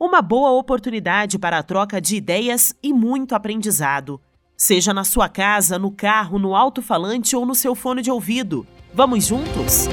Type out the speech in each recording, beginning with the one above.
Uma boa oportunidade para a troca de ideias e muito aprendizado. Seja na sua casa, no carro, no alto-falante ou no seu fone de ouvido. Vamos juntos?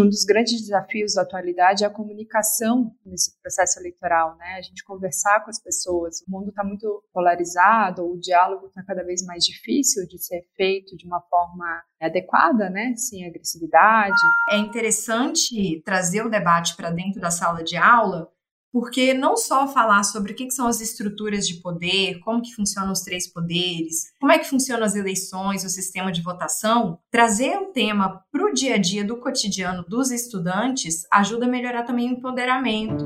Um dos grandes desafios da atualidade é a comunicação nesse processo eleitoral, né? A gente conversar com as pessoas. O mundo está muito polarizado, o diálogo está cada vez mais difícil de ser feito de uma forma adequada, né? Sem agressividade. É interessante trazer o debate para dentro da sala de aula porque não só falar sobre o que, são as estruturas de poder, como que funcionam os três poderes, como é que funcionam as eleições, o sistema de votação, trazer o tema para o dia a dia do cotidiano dos estudantes ajuda a melhorar também o empoderamento.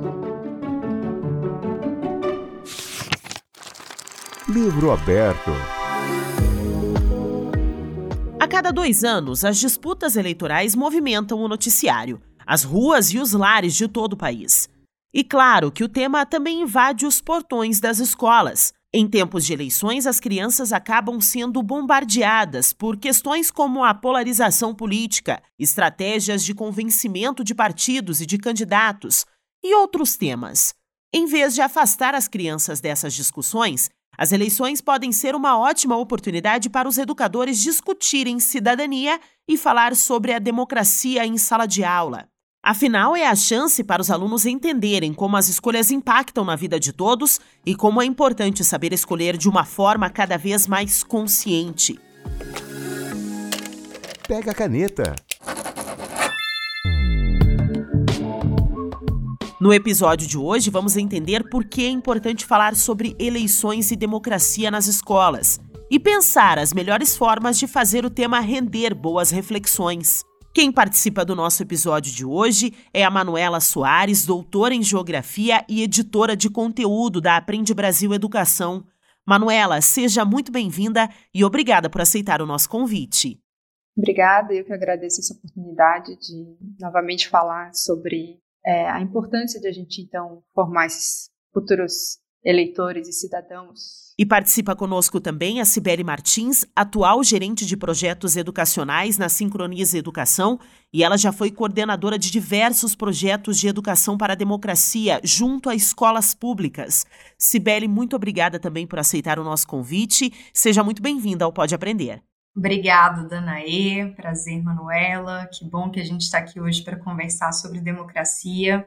Livro aberto. A cada dois anos, as disputas eleitorais movimentam o noticiário, as ruas e os lares de todo o país. E claro que o tema também invade os portões das escolas. Em tempos de eleições, as crianças acabam sendo bombardeadas por questões como a polarização política, estratégias de convencimento de partidos e de candidatos e outros temas. Em vez de afastar as crianças dessas discussões, as eleições podem ser uma ótima oportunidade para os educadores discutirem cidadania e falar sobre a democracia em sala de aula. Afinal, é a chance para os alunos entenderem como as escolhas impactam na vida de todos e como é importante saber escolher de uma forma cada vez mais consciente. Pega a caneta. No episódio de hoje, vamos entender por que é importante falar sobre eleições e democracia nas escolas e pensar as melhores formas de fazer o tema render boas reflexões. Quem participa do nosso episódio de hoje é a Manuela Soares, doutora em Geografia e editora de conteúdo da Aprende Brasil Educação. Manuela, seja muito bem-vinda e obrigada por aceitar o nosso convite. Obrigada, eu que agradeço essa oportunidade de novamente falar sobre é, a importância de a gente, então, formar esses futuros eleitores e cidadãos. E participa conosco também a Cibele Martins, atual gerente de projetos educacionais na Sincroniza Educação, e ela já foi coordenadora de diversos projetos de educação para a democracia junto a escolas públicas. Cibele, muito obrigada também por aceitar o nosso convite. Seja muito bem-vinda ao Pode Aprender. Obrigada, Danaê. Prazer, Manuela. Que bom que a gente está aqui hoje para conversar sobre democracia.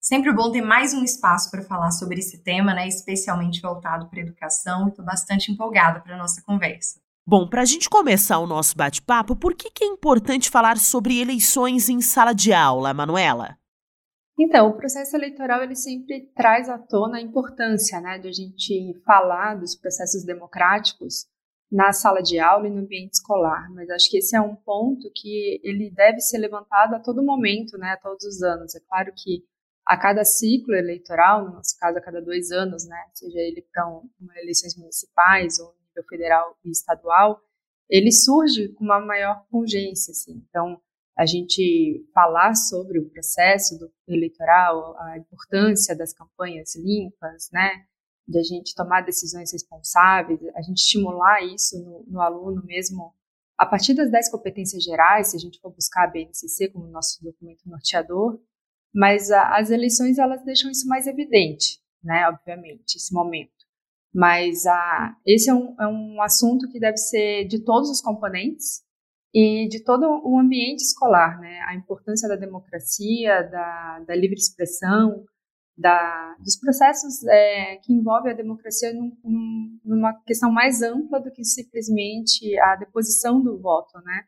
Sempre bom ter mais um espaço para falar sobre esse tema, né, especialmente voltado para a educação. Estou bastante empolgada para a nossa conversa. Bom, para a gente começar o nosso bate-papo, por que, que é importante falar sobre eleições em sala de aula, Manuela? Então, o processo eleitoral ele sempre traz à tona a importância né, de a gente falar dos processos democráticos na sala de aula e no ambiente escolar. Mas acho que esse é um ponto que ele deve ser levantado a todo momento, né, a todos os anos. É claro que a cada ciclo eleitoral, no nosso caso a cada dois anos, né, seja ele para um, eleições municipais ou nível federal e estadual, ele surge com uma maior congência, assim. Então, a gente falar sobre o processo do eleitoral, a importância das campanhas limpas, né, de a gente tomar decisões responsáveis, a gente estimular isso no, no aluno mesmo a partir das 10 competências gerais, se a gente for buscar a BNCC como nosso documento norteador, mas a, as eleições elas deixam isso mais evidente, né? Obviamente, esse momento. Mas a, esse é um, é um assunto que deve ser de todos os componentes e de todo o ambiente escolar, né? A importância da democracia, da, da livre expressão, da, dos processos é, que envolvem a democracia num, num, numa questão mais ampla do que simplesmente a deposição do voto, né?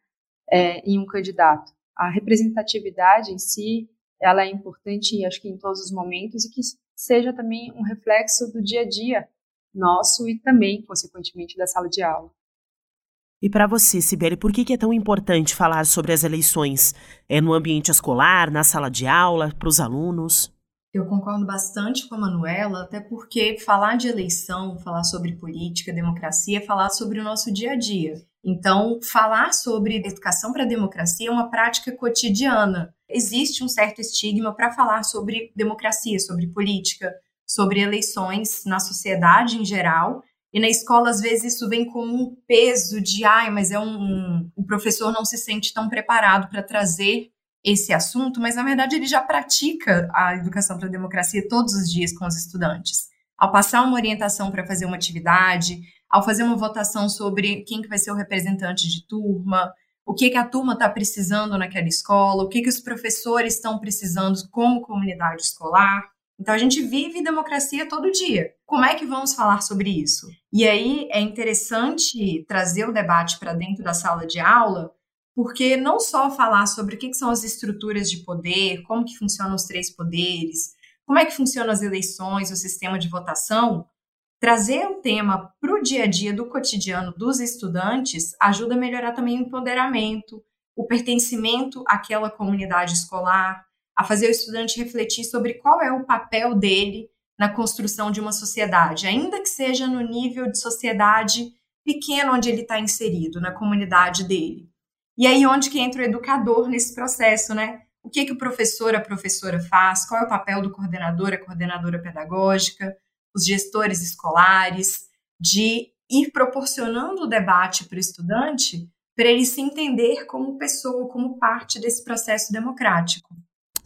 É, em um candidato. A representatividade em si ela é importante, acho que em todos os momentos, e que seja também um reflexo do dia a dia nosso e também, consequentemente, da sala de aula. E para você, Sibeli, por que é tão importante falar sobre as eleições? É no ambiente escolar, na sala de aula, para os alunos? Eu concordo bastante com a Manuela, até porque falar de eleição, falar sobre política, democracia, é falar sobre o nosso dia a dia. Então, falar sobre educação para a democracia é uma prática cotidiana. Existe um certo estigma para falar sobre democracia, sobre política, sobre eleições na sociedade em geral. E na escola, às vezes, isso vem como um peso de, ai, mas é um, o professor não se sente tão preparado para trazer esse assunto, mas na verdade ele já pratica a educação para a democracia todos os dias com os estudantes. Ao passar uma orientação para fazer uma atividade, ao fazer uma votação sobre quem que vai ser o representante de turma, o que, que a turma está precisando naquela escola, o que, que os professores estão precisando como comunidade escolar. Então a gente vive democracia todo dia. Como é que vamos falar sobre isso? E aí é interessante trazer o debate para dentro da sala de aula, porque não só falar sobre o que são as estruturas de poder, como que funcionam os três poderes, como é que funcionam as eleições, o sistema de votação, trazer o tema para o dia a dia do cotidiano dos estudantes ajuda a melhorar também o empoderamento, o pertencimento àquela comunidade escolar, a fazer o estudante refletir sobre qual é o papel dele na construção de uma sociedade, ainda que seja no nível de sociedade pequeno onde ele está inserido, na comunidade dele. E aí onde que entra o educador nesse processo, né? O que que o professor, a professora faz? Qual é o papel do coordenador, a coordenadora pedagógica, os gestores escolares, de ir proporcionando o debate para o estudante, para ele se entender como pessoa, como parte desse processo democrático.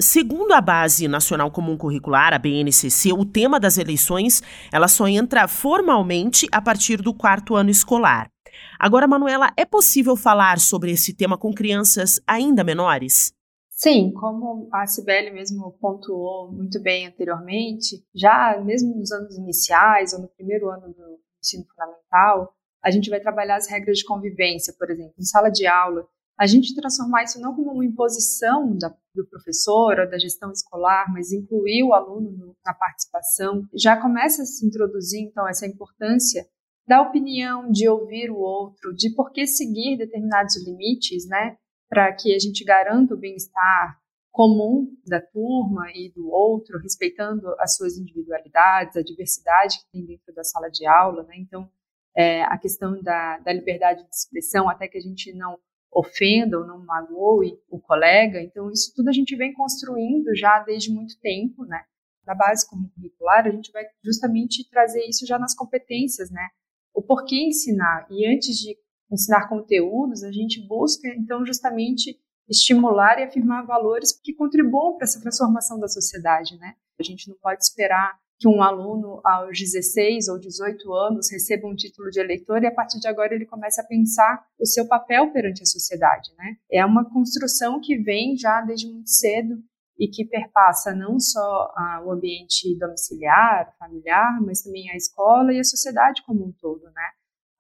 Segundo a Base Nacional Comum Curricular, a BNCC, o tema das eleições ela só entra formalmente a partir do quarto ano escolar. Agora, Manuela, é possível falar sobre esse tema com crianças ainda menores? Sim, como a Cibele mesmo pontuou muito bem anteriormente, já mesmo nos anos iniciais ou no primeiro ano do ensino fundamental, a gente vai trabalhar as regras de convivência, por exemplo, em sala de aula. A gente transformar isso não como uma imposição da, do professor ou da gestão escolar, mas incluir o aluno no, na participação. Já começa a se introduzir, então, essa importância da opinião, de ouvir o outro, de por que seguir determinados limites, né, para que a gente garanta o bem-estar comum da turma e do outro, respeitando as suas individualidades, a diversidade que tem dentro da sala de aula, né? Então, é, a questão da, da liberdade de expressão, até que a gente não ofenda ou não magoe o colega. Então, isso tudo a gente vem construindo já desde muito tempo, né? Na base como curricular, a gente vai justamente trazer isso já nas competências, né? o porquê ensinar. E antes de ensinar conteúdos, a gente busca, então, justamente estimular e afirmar valores que contribuam para essa transformação da sociedade, né? A gente não pode esperar que um aluno aos 16 ou 18 anos receba um título de eleitor e a partir de agora ele comece a pensar o seu papel perante a sociedade, né? É uma construção que vem já desde muito cedo e que perpassa não só ah, o ambiente domiciliar, familiar, mas também a escola e a sociedade como um todo, né?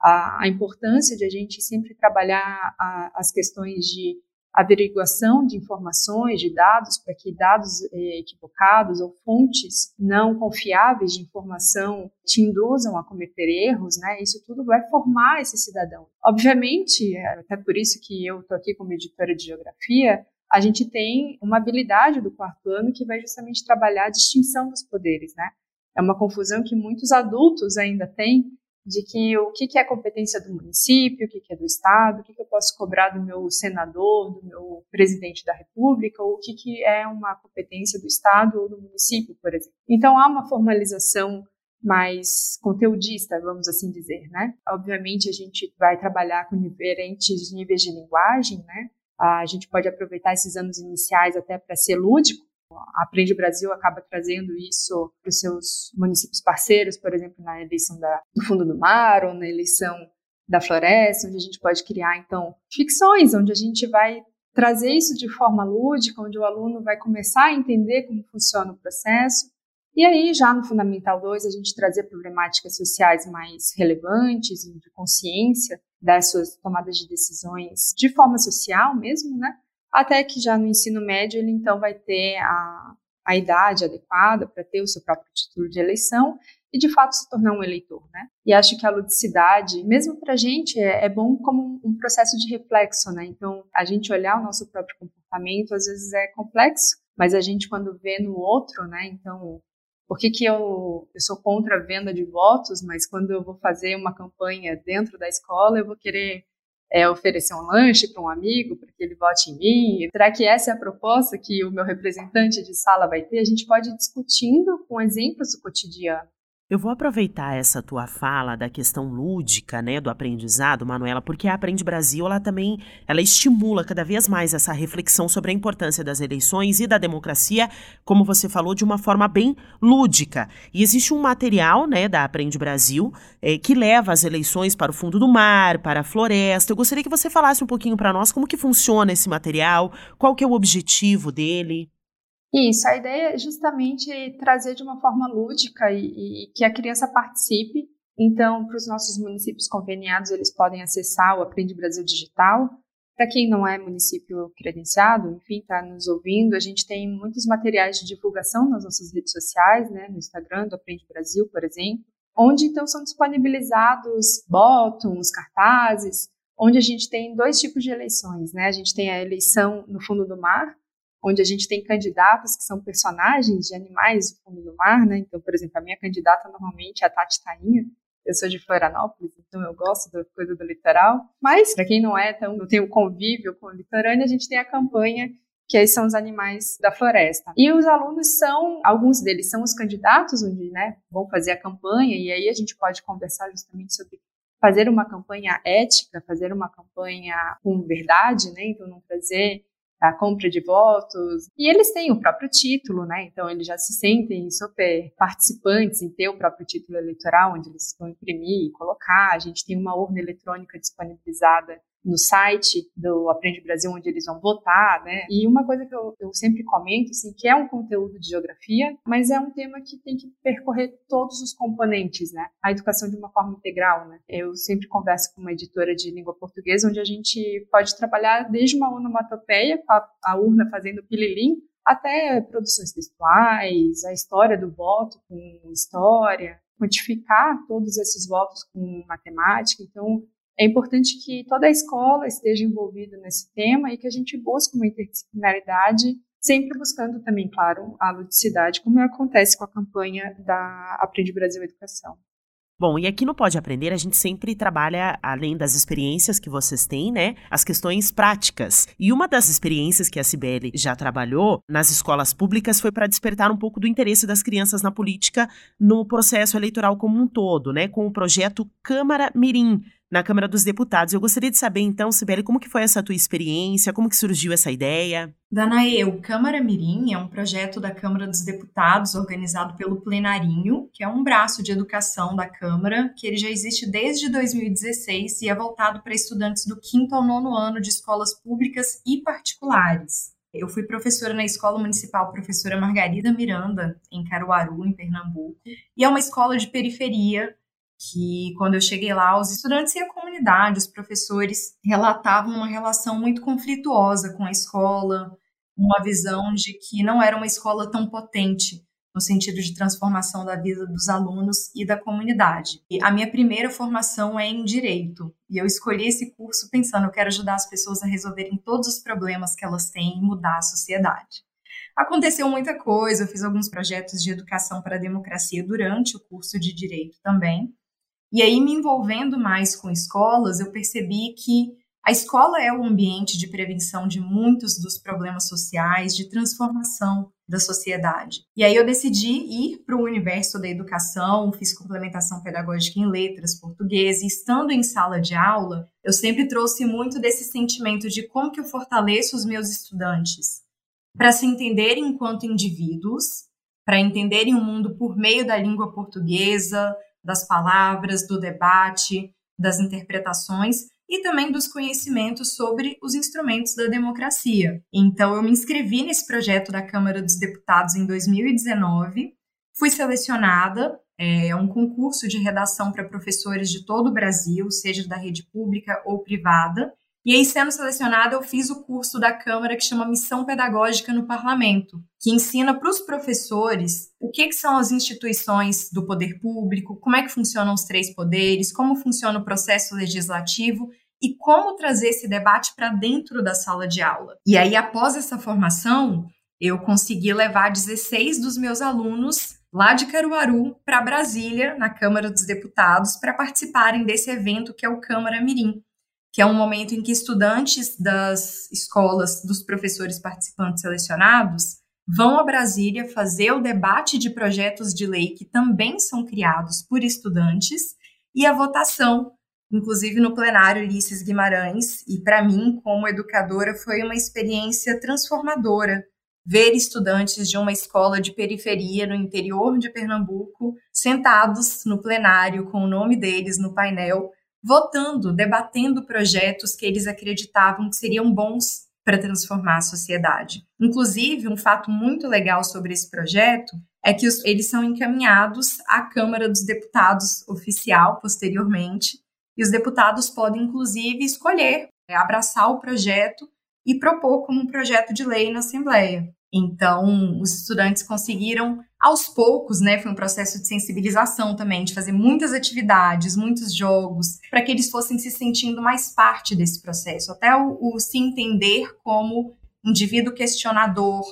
A, a importância de a gente sempre trabalhar a, as questões de averiguação de informações, de dados, para que dados eh, equivocados ou fontes não confiáveis de informação te induzam a cometer erros, né? Isso tudo vai formar esse cidadão. Obviamente, é até por isso que eu estou aqui como editora de geografia, a gente tem uma habilidade do quarto ano que vai justamente trabalhar a distinção dos poderes, né? É uma confusão que muitos adultos ainda têm de que o que é competência do município, o que é do estado, o que eu posso cobrar do meu senador, do meu presidente da república, ou o que é uma competência do estado ou do município, por exemplo. Então há uma formalização mais conteudista, vamos assim dizer, né? Obviamente a gente vai trabalhar com diferentes níveis de linguagem, né? A gente pode aproveitar esses anos iniciais até para ser lúdico. A Aprende Brasil acaba trazendo isso para os seus municípios parceiros, por exemplo, na eleição da, do Fundo do Mar ou na eleição da Floresta, onde a gente pode criar, então, ficções, onde a gente vai trazer isso de forma lúdica, onde o aluno vai começar a entender como funciona o processo. E aí, já no Fundamental 2, a gente trazer problemáticas sociais mais relevantes, de consciência, das suas tomadas de decisões de forma social mesmo, né? Até que já no ensino médio ele então vai ter a, a idade adequada para ter o seu próprio título de eleição e de fato se tornar um eleitor, né? E acho que a ludicidade, mesmo para a gente, é, é, bom como um processo de reflexo, né? Então, a gente olhar o nosso próprio comportamento às vezes é complexo, mas a gente quando vê no outro, né? Então, por que, que eu, eu sou contra a venda de votos, mas quando eu vou fazer uma campanha dentro da escola, eu vou querer é, oferecer um lanche para um amigo para que ele vote em mim? Será que essa é a proposta que o meu representante de sala vai ter? A gente pode ir discutindo com exemplos do cotidiano. Eu vou aproveitar essa tua fala da questão lúdica, né, do aprendizado, Manuela, porque a Aprende Brasil, ela também, ela estimula cada vez mais essa reflexão sobre a importância das eleições e da democracia, como você falou, de uma forma bem lúdica. E existe um material, né, da Aprende Brasil, é, que leva as eleições para o fundo do mar, para a floresta. Eu gostaria que você falasse um pouquinho para nós como que funciona esse material, qual que é o objetivo dele. Isso, a ideia é justamente trazer de uma forma lúdica e, e que a criança participe. Então, para os nossos municípios conveniados, eles podem acessar o Aprende Brasil Digital. Para quem não é município credenciado, enfim, está nos ouvindo, a gente tem muitos materiais de divulgação nas nossas redes sociais, né, no Instagram do Aprende Brasil, por exemplo, onde então são disponibilizados botões, cartazes, onde a gente tem dois tipos de eleições, né? A gente tem a eleição no fundo do mar, onde a gente tem candidatos que são personagens de animais do fundo do mar, né? Então, por exemplo, a minha candidata normalmente é a Tati Tainha, eu sou de Florianópolis, então eu gosto da coisa do litoral. Mas, para quem não é, então não tem o convívio com o litorâneo, a gente tem a campanha que aí são os animais da floresta. E os alunos são, alguns deles são os candidatos, onde né, vão fazer a campanha, e aí a gente pode conversar justamente sobre fazer uma campanha ética, fazer uma campanha com verdade, né? Então não trazer a compra de votos. E eles têm o próprio título, né? Então eles já se sentem super participantes em ter o próprio título eleitoral, onde eles vão imprimir e colocar. A gente tem uma urna eletrônica disponibilizada no site do Aprende Brasil, onde eles vão votar, né? E uma coisa que eu, eu, sempre comento, assim, que é um conteúdo de geografia, mas é um tema que tem que percorrer todos os componentes, né? A educação de uma forma integral, né? Eu sempre converso com uma editora de língua portuguesa, onde a gente pode trabalhar desde uma onomatopeia, com a, a urna fazendo pililim, até produções textuais, a história do voto com história, quantificar todos esses votos com matemática. Então, é importante que toda a escola esteja envolvida nesse tema e que a gente busque uma interdisciplinaridade, sempre buscando também, claro, a ludicidade, como acontece com a campanha da Aprende Brasil Educação. Bom, e aqui no Pode Aprender a gente sempre trabalha, além das experiências que vocês têm, né, as questões práticas. E uma das experiências que a Cibele já trabalhou nas escolas públicas foi para despertar um pouco do interesse das crianças na política no processo eleitoral como um todo, né, com o projeto Câmara Mirim, na Câmara dos Deputados. Eu gostaria de saber, então, Sibeli, como que foi essa tua experiência? Como que surgiu essa ideia? Danae, o Câmara Mirim é um projeto da Câmara dos Deputados organizado pelo Plenarinho, que é um braço de educação da Câmara, que ele já existe desde 2016 e é voltado para estudantes do quinto ao nono ano de escolas públicas e particulares. Eu fui professora na Escola Municipal Professora Margarida Miranda, em Caruaru, em Pernambuco, e é uma escola de periferia que quando eu cheguei lá, os estudantes e a comunidade, os professores relatavam uma relação muito conflituosa com a escola, uma visão de que não era uma escola tão potente no sentido de transformação da vida dos alunos e da comunidade. E a minha primeira formação é em direito, e eu escolhi esse curso pensando eu quero ajudar as pessoas a resolverem todos os problemas que elas têm e mudar a sociedade. Aconteceu muita coisa, eu fiz alguns projetos de educação para a democracia durante o curso de direito também. E aí, me envolvendo mais com escolas, eu percebi que a escola é o ambiente de prevenção de muitos dos problemas sociais, de transformação da sociedade. E aí eu decidi ir para o universo da educação, fiz complementação pedagógica em letras, português, e estando em sala de aula, eu sempre trouxe muito desse sentimento de como que eu fortaleço os meus estudantes para se entenderem enquanto indivíduos, para entenderem o mundo por meio da língua portuguesa, das palavras, do debate, das interpretações e também dos conhecimentos sobre os instrumentos da democracia. Então, eu me inscrevi nesse projeto da Câmara dos Deputados em 2019, fui selecionada. É um concurso de redação para professores de todo o Brasil, seja da rede pública ou privada. E aí, sendo selecionada, eu fiz o curso da Câmara que chama Missão Pedagógica no Parlamento, que ensina para os professores o que, que, são as instituições do poder público, como é que funcionam os três poderes, como funciona o processo legislativo e como trazer esse debate para dentro da sala de aula. E aí, após essa formação, eu consegui levar 16 dos meus alunos lá de Caruaru para Brasília, na Câmara dos Deputados, para participarem desse evento que é o Câmara Mirim, que é um momento em que estudantes das escolas, dos professores participantes selecionados, vão a Brasília fazer o debate de projetos de lei que também são criados por estudantes e a votação, inclusive no plenário Ulisses Guimarães, e para mim, como educadora, foi uma experiência transformadora ver estudantes de uma escola de periferia no interior de Pernambuco sentados no plenário com o nome deles no painel, votando, debatendo projetos que eles acreditavam que seriam bons para transformar a sociedade. Inclusive, um fato muito legal sobre esse projeto é que os, eles são encaminhados à Câmara dos Deputados oficial posteriormente, e os deputados podem, inclusive, escolher é, abraçar o projeto e propor como um projeto de lei na Assembleia. Então, os estudantes conseguiram, aos poucos, né? Foi um processo de sensibilização também, de fazer muitas atividades, muitos jogos, para que eles fossem se sentindo mais parte desse processo, até o, o se entender como indivíduo questionador,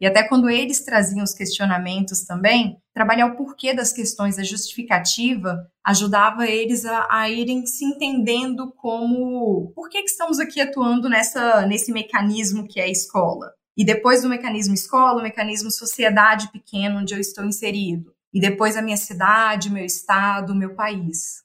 e até quando eles traziam os questionamentos também, trabalhar o porquê das questões, a justificativa, ajudava eles a, a irem se entendendo como por que, que estamos aqui atuando nessa, nesse mecanismo que é a escola. E depois do mecanismo escola, o mecanismo sociedade pequeno onde eu estou inserido. E depois a minha cidade, meu estado, meu país.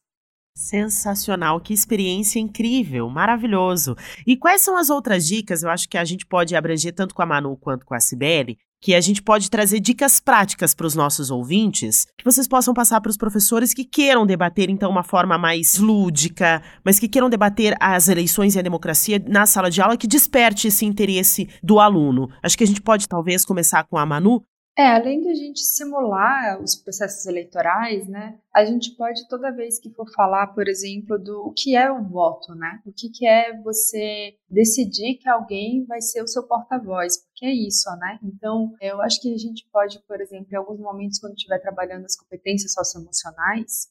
Sensacional, que experiência incrível, maravilhoso. E quais são as outras dicas? Eu acho que a gente pode abranger tanto com a Manu quanto com a Cibele, que a gente pode trazer dicas práticas para os nossos ouvintes, que vocês possam passar para os professores que queiram debater, então, uma forma mais lúdica, mas que queiram debater as eleições e a democracia na sala de aula, que desperte esse interesse do aluno. Acho que a gente pode, talvez, começar com a Manu, é, além de a gente simular os processos eleitorais, né, a gente pode toda vez que for falar, por exemplo, do o que é o voto, né, o que, que é você decidir que alguém vai ser o seu porta-voz, porque é isso, né. Então, eu acho que a gente pode, por exemplo, em alguns momentos quando estiver trabalhando as competências socioemocionais,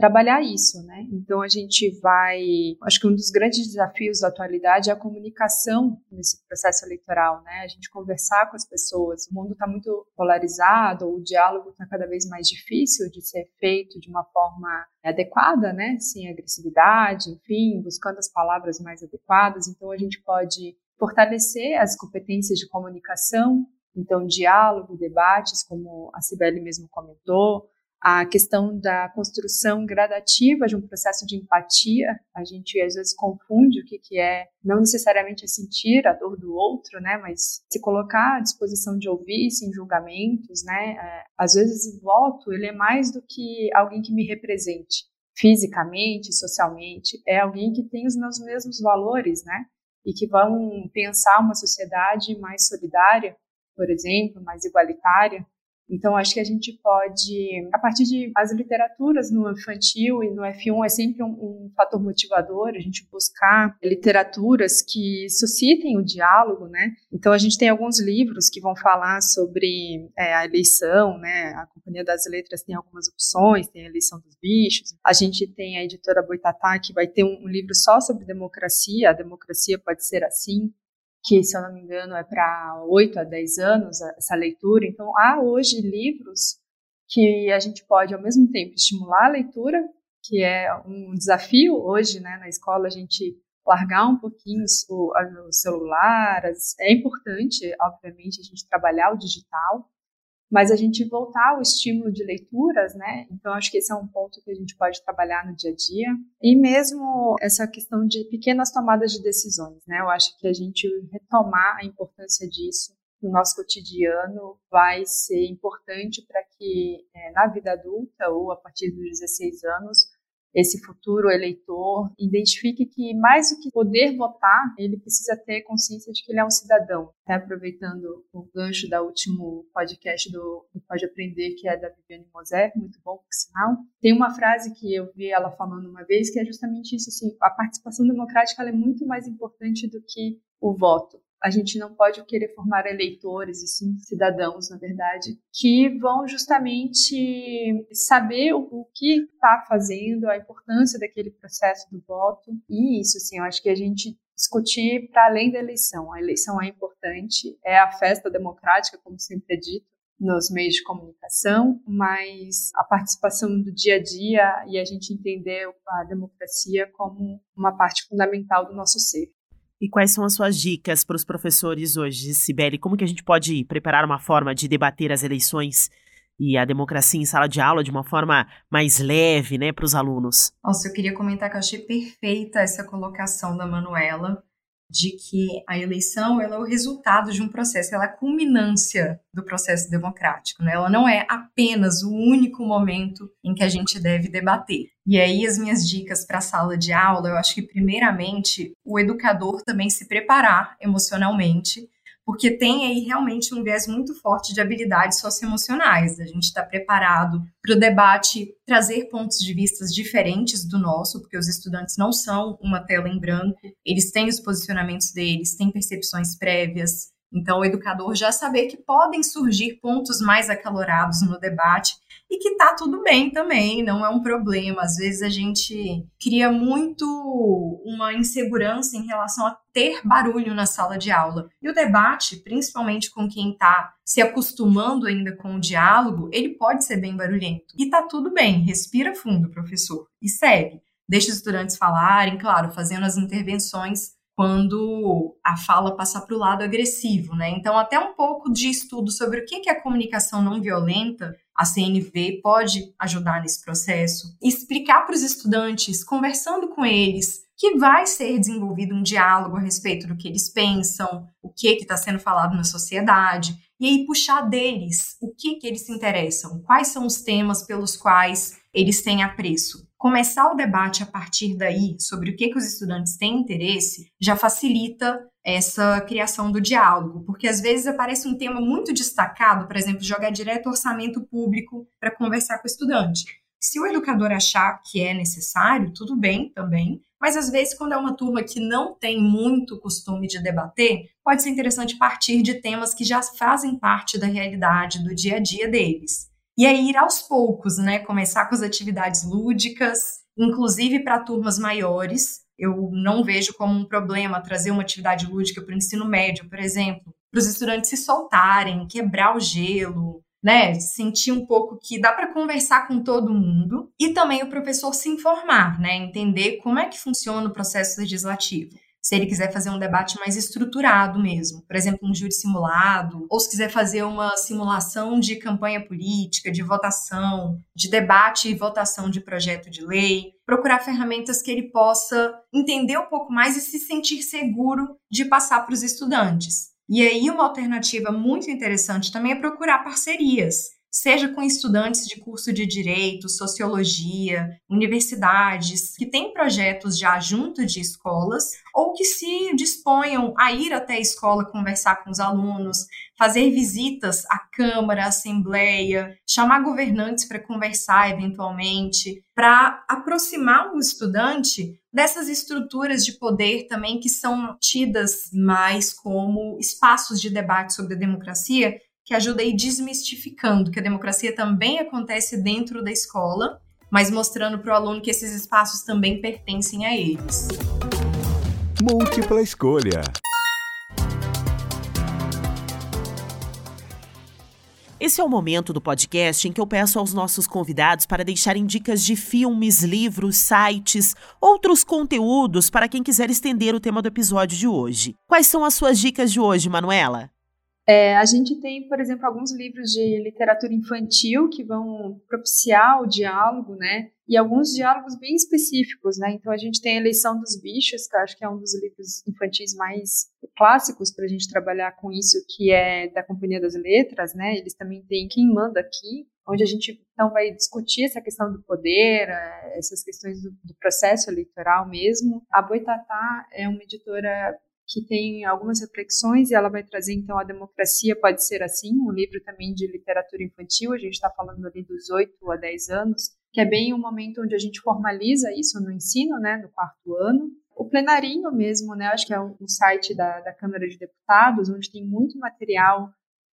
trabalhar isso, né? Então a gente vai, acho que um dos grandes desafios da atualidade é a comunicação nesse processo eleitoral, né? A gente conversar com as pessoas. O mundo está muito polarizado, o diálogo está cada vez mais difícil de ser feito de uma forma adequada, né? Sem agressividade, enfim, buscando as palavras mais adequadas. Então a gente pode fortalecer as competências de comunicação, então diálogo, debates, como a Cibele mesmo comentou, a questão da construção gradativa de um processo de empatia. A gente às vezes confunde o que, que é, não necessariamente é sentir a dor do outro, né, mas se colocar à disposição de ouvir sem julgamentos, né. É, às vezes o voto ele é mais do que alguém que me represente fisicamente, socialmente, é alguém que tem os meus mesmos valores, né, e que vão pensar uma sociedade mais solidária, por exemplo, mais igualitária, então, acho que a gente pode, a partir de as literaturas no infantil e no F1 é sempre um, um, fator motivador, a gente buscar literaturas que suscitem o diálogo, né? Então, a gente tem alguns livros que vão falar sobre é, a eleição, né? A Companhia das Letras tem algumas opções, tem a eleição dos bichos. A gente tem a editora Boitatá, que vai ter um, um livro só sobre democracia, a democracia pode ser assim que, se eu não me engano, é para 8 a 10 anos essa leitura. Então, há hoje livros que a gente pode, ao mesmo tempo, estimular a leitura, que é um desafio hoje, né, na escola, a gente largar um pouquinho o, o celular. É importante, obviamente, a gente trabalhar o digital, mas a gente voltar ao estímulo de leituras, né? Então acho que esse é um ponto que a gente pode trabalhar no dia a dia e mesmo essa questão de pequenas tomadas de decisões, né? Eu acho que a gente retomar a importância disso no nosso cotidiano vai ser importante para que é, na vida adulta ou a partir dos 16 anos esse futuro eleitor identifique que mais do que poder votar, ele precisa ter consciência de que ele é um cidadão. Até aproveitando o gancho da último podcast do, do Pode Aprender, que é da Viviane Moser, muito bom, por sinal. Tem uma frase que eu vi ela falando uma vez, que é justamente isso, assim, a participação democrática é muito mais importante do que o voto a gente não pode querer formar eleitores, cidadãos, na verdade, que vão justamente saber o, que está fazendo, a importância daquele processo do voto. E isso, assim, eu acho que a gente discutir para além da eleição. A eleição é importante, é a festa democrática, como sempre é dito nos meios de comunicação, mas a participação do dia a dia e a gente entender a democracia como uma parte fundamental do nosso ser. E quais são as suas dicas para os professores hoje, Sibeli? Como que a gente pode preparar uma forma de debater as eleições e a democracia em sala de aula de uma forma mais leve, né, para os alunos? Nossa, eu queria comentar que eu achei perfeita essa colocação da Manuela de que a eleição ela é o resultado de um processo, ela é a culminância do processo democrático, né? Ela não é apenas o único momento em que a gente deve debater. E aí as minhas dicas para a sala de aula, eu acho que primeiramente o educador também se preparar emocionalmente porque tem aí realmente um viés muito forte de habilidades socioemocionais. A gente está preparado para o debate trazer pontos de vista diferentes do nosso, porque os estudantes não são uma tela em branco, eles têm os posicionamentos deles, têm percepções prévias. Então, o educador já saber que podem surgir pontos mais acalorados no debate e que tá tudo bem também, não é um problema. Às vezes a gente cria muito uma insegurança em relação a ter barulho na sala de aula. E o debate, principalmente com quem está se acostumando ainda com o diálogo, ele pode ser bem barulhento. E tá tudo bem, respira fundo, professor, e segue. Deixa os estudantes falarem, claro, fazendo as intervenções quando a fala passa para o lado agressivo, né? Então, até um pouco de estudo sobre o que é a comunicação não violenta a CNV pode ajudar nesse processo, explicar para os estudantes, conversando com eles, que vai ser desenvolvido um diálogo a respeito do que eles pensam, o que está sendo falado na sociedade, e aí puxar deles o que, que eles se interessam, quais são os temas pelos quais eles têm apreço. Começar o debate a partir daí sobre o que, que os estudantes têm interesse já facilita essa criação do diálogo, porque às vezes aparece um tema muito destacado, por exemplo, jogar direto orçamento público para conversar com o estudante. Se o educador achar que é necessário, tudo bem também, mas às vezes, quando é uma turma que não tem muito costume de debater, pode ser interessante partir de temas que já fazem parte da realidade do dia a dia deles. E aí ir aos poucos, né? Começar com as atividades lúdicas, inclusive para turmas maiores, eu não vejo como um problema trazer uma atividade lúdica para o ensino médio, por exemplo, para os estudantes se soltarem, quebrar o gelo, né? Sentir um pouco que dá para conversar com todo mundo e também o professor se informar, né? Entender como é que funciona o processo legislativo se ele quiser fazer um debate mais estruturado mesmo, por exemplo, um júri simulado, ou se quiser fazer uma simulação de campanha política, de votação, de debate e votação de projeto de lei, procurar ferramentas que ele possa entender um pouco mais e se sentir seguro de passar para os estudantes. E aí, uma alternativa muito interessante também é procurar parcerias seja com estudantes de curso de direito, sociologia, universidades, que têm projetos já junto de escolas, ou que se disponham a ir até a escola conversar com os alunos, fazer visitas à Câmara, à Assembleia, chamar governantes para conversar eventualmente, para aproximar o estudante dessas estruturas de poder também que são tidas mais como espaços de debate sobre a democracia que ajuda a ir desmistificando que a democracia também acontece dentro da escola, mas mostrando para o aluno que esses espaços também pertencem a eles. Múltipla escolha. Esse é o momento do podcast em que eu peço aos nossos convidados para deixarem dicas de filmes, livros, sites, outros conteúdos para quem quiser estender o tema do episódio de hoje. Quais são as suas dicas de hoje, Manuela? É, a gente tem, por exemplo, alguns livros de literatura infantil que vão propiciar o diálogo, né? E alguns diálogos bem específicos, né? Então a gente tem a Eleição dos Bichos, que acho que é um dos livros infantis mais clássicos para a gente trabalhar com isso, que é da Companhia das Letras, né? Eles também têm Quem Manda Aqui, onde a gente então vai discutir essa questão do poder, é, essas questões do, do processo eleitoral mesmo. A Boitatá é uma editora que tem algumas reflexões e ela vai trazer então a democracia pode ser assim, um livro também de literatura infantil, a gente está falando ali dos 8 a 10 anos, que é bem um momento onde a gente formaliza isso no ensino, né, no quarto ano. O plenarinho mesmo, né, acho que é um site da, da Câmara de Deputados, onde tem muito material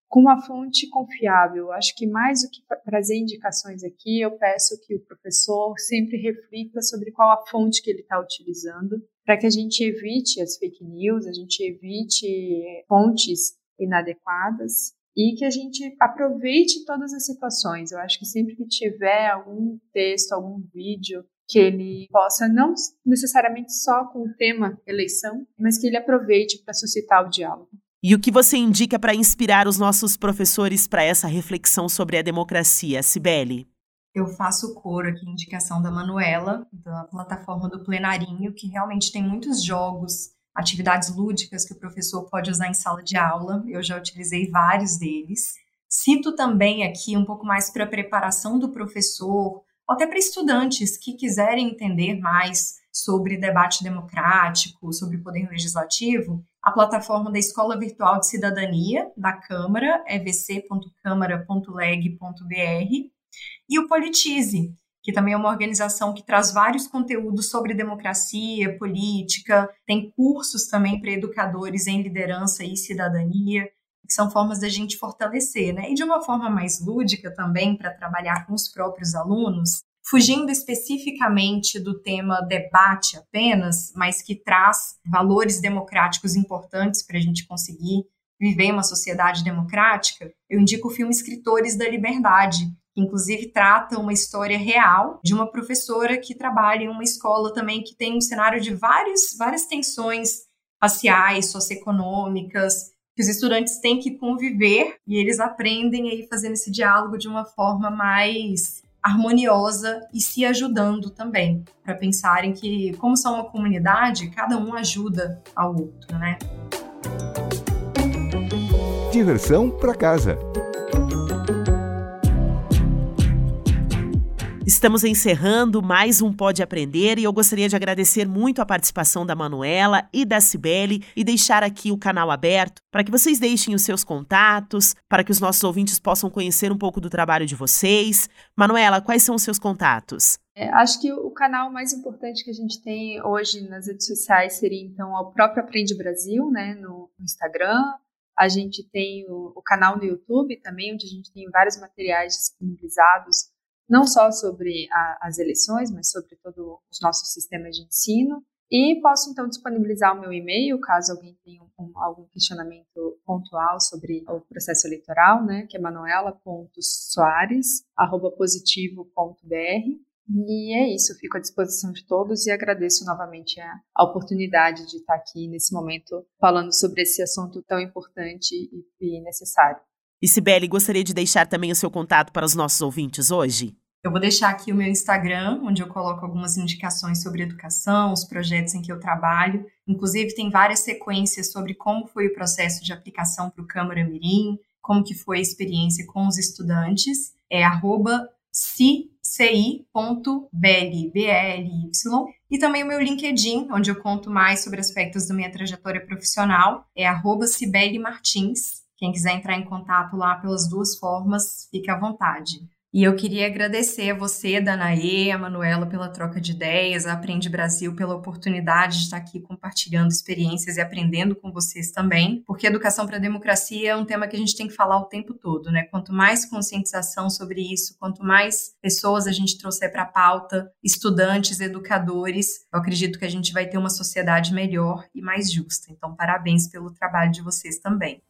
com uma fonte confiável. Acho que mais do que trazer indicações aqui, eu peço que o professor sempre reflita sobre qual a fonte que ele está utilizando, para que a gente evite as fake news, a gente evite fontes inadequadas e que a gente aproveite todas as situações. Eu acho que sempre que tiver algum texto, algum vídeo que ele possa não necessariamente só com o tema eleição, mas que ele aproveite para suscitar o diálogo. E o que você indica para inspirar os nossos professores para essa reflexão sobre a democracia, Cibele? Eu faço coro aqui, indicação da Manuela, da plataforma do Plenarinho, que realmente tem muitos jogos, atividades lúdicas que o professor pode usar em sala de aula. Eu já utilizei vários deles. Cito também aqui um pouco mais para a preparação do professor, ou até para estudantes que quiserem entender mais sobre debate democrático, sobre poder legislativo, a plataforma da Escola Virtual de Cidadania da Câmara, evc.câmara.leg.br, e o Politize, que também é uma organização que traz vários conteúdos sobre democracia, política, tem cursos também para educadores em liderança e cidadania, que são formas da gente fortalecer, né? E de uma forma mais lúdica também, para trabalhar com os próprios alunos, fugindo especificamente do tema debate apenas, mas que traz valores democráticos importantes para a gente conseguir viver uma sociedade democrática, eu indico o filme Escritores da Liberdade, que inclusive trata uma história real de uma professora que trabalha em uma escola também que tem um cenário de várias, várias tensões raciais, socioeconômicas, que os estudantes têm que conviver e eles aprendem aí fazendo esse diálogo de uma forma mais harmoniosa e se ajudando também, para pensarem que, como são uma comunidade, cada um ajuda ao outro, né? Diversão para casa. Estamos encerrando mais um Pode Aprender e eu gostaria de agradecer muito a participação da Manuela e da Cibele e deixar aqui o canal aberto para que vocês deixem os seus contatos, para que os nossos ouvintes possam conhecer um pouco do trabalho de vocês. Manuela, quais são os seus contatos? É, acho que o canal mais importante que a gente tem hoje nas redes sociais seria então o próprio Aprende Brasil, né, no, no Instagram. A gente tem o, o canal no YouTube também, onde a gente tem vários materiais disponibilizados não só sobre a, as eleições, mas sobre todo os nossos sistemas de ensino. E posso então disponibilizar o meu e-mail caso alguém tenha um, algum questionamento pontual sobre o processo eleitoral, né, que é manuela.soares@positivo.br. E é isso, fico à disposição de todos e agradeço novamente a, a, oportunidade de estar aqui nesse momento falando sobre esse assunto tão importante e, e necessário. E Sibeli, gostaria de deixar também o seu contato para os nossos ouvintes hoje? Eu vou deixar aqui o meu Instagram, onde eu coloco algumas indicações sobre educação, os projetos em que eu trabalho. Inclusive, tem várias sequências sobre como foi o processo de aplicação para o Câmara Mirim, como que foi a experiência com os estudantes. É arroba e também o meu LinkedIn, onde eu conto mais sobre aspectos da minha trajetória profissional, é arroba Martins, quem quiser entrar em contato lá pelas duas formas, fique à vontade. E eu queria agradecer a você, Danaê, a Manuela, pela troca de ideias, a Aprende Brasil pela oportunidade de estar aqui compartilhando experiências e aprendendo com vocês também, porque educação para a democracia é um tema que a gente tem que falar o tempo todo, né? Quanto mais conscientização sobre isso, quanto mais pessoas a gente trouxer para a pauta, estudantes, educadores, eu acredito que a gente vai ter uma sociedade melhor e mais justa. Então, parabéns pelo trabalho de vocês também.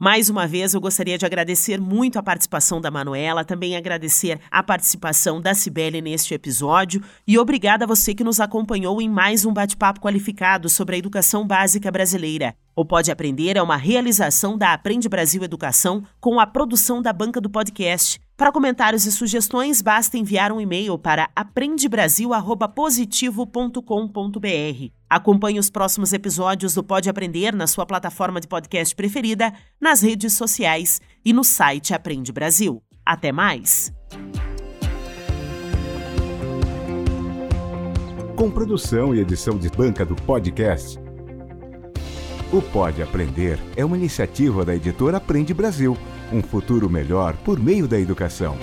Mais uma vez, eu gostaria de agradecer muito a participação da Manuela, também agradecer a participação da Cibele neste episódio e obrigada a você que nos acompanhou em mais um bate-papo qualificado sobre a educação básica brasileira. O Pode Aprender é uma realização da Aprende Brasil Educação com a produção da banca do podcast. Para comentários e sugestões, basta enviar um e-mail para aprendebrasil.positivo.com.br. Acompanhe os próximos episódios do Pode Aprender na sua plataforma de podcast preferida, nas redes sociais e no site Aprende Brasil. Até mais! Com produção e edição de banca do podcast. O Pode Aprender é uma iniciativa da editora Aprende Brasil um futuro melhor por meio da educação.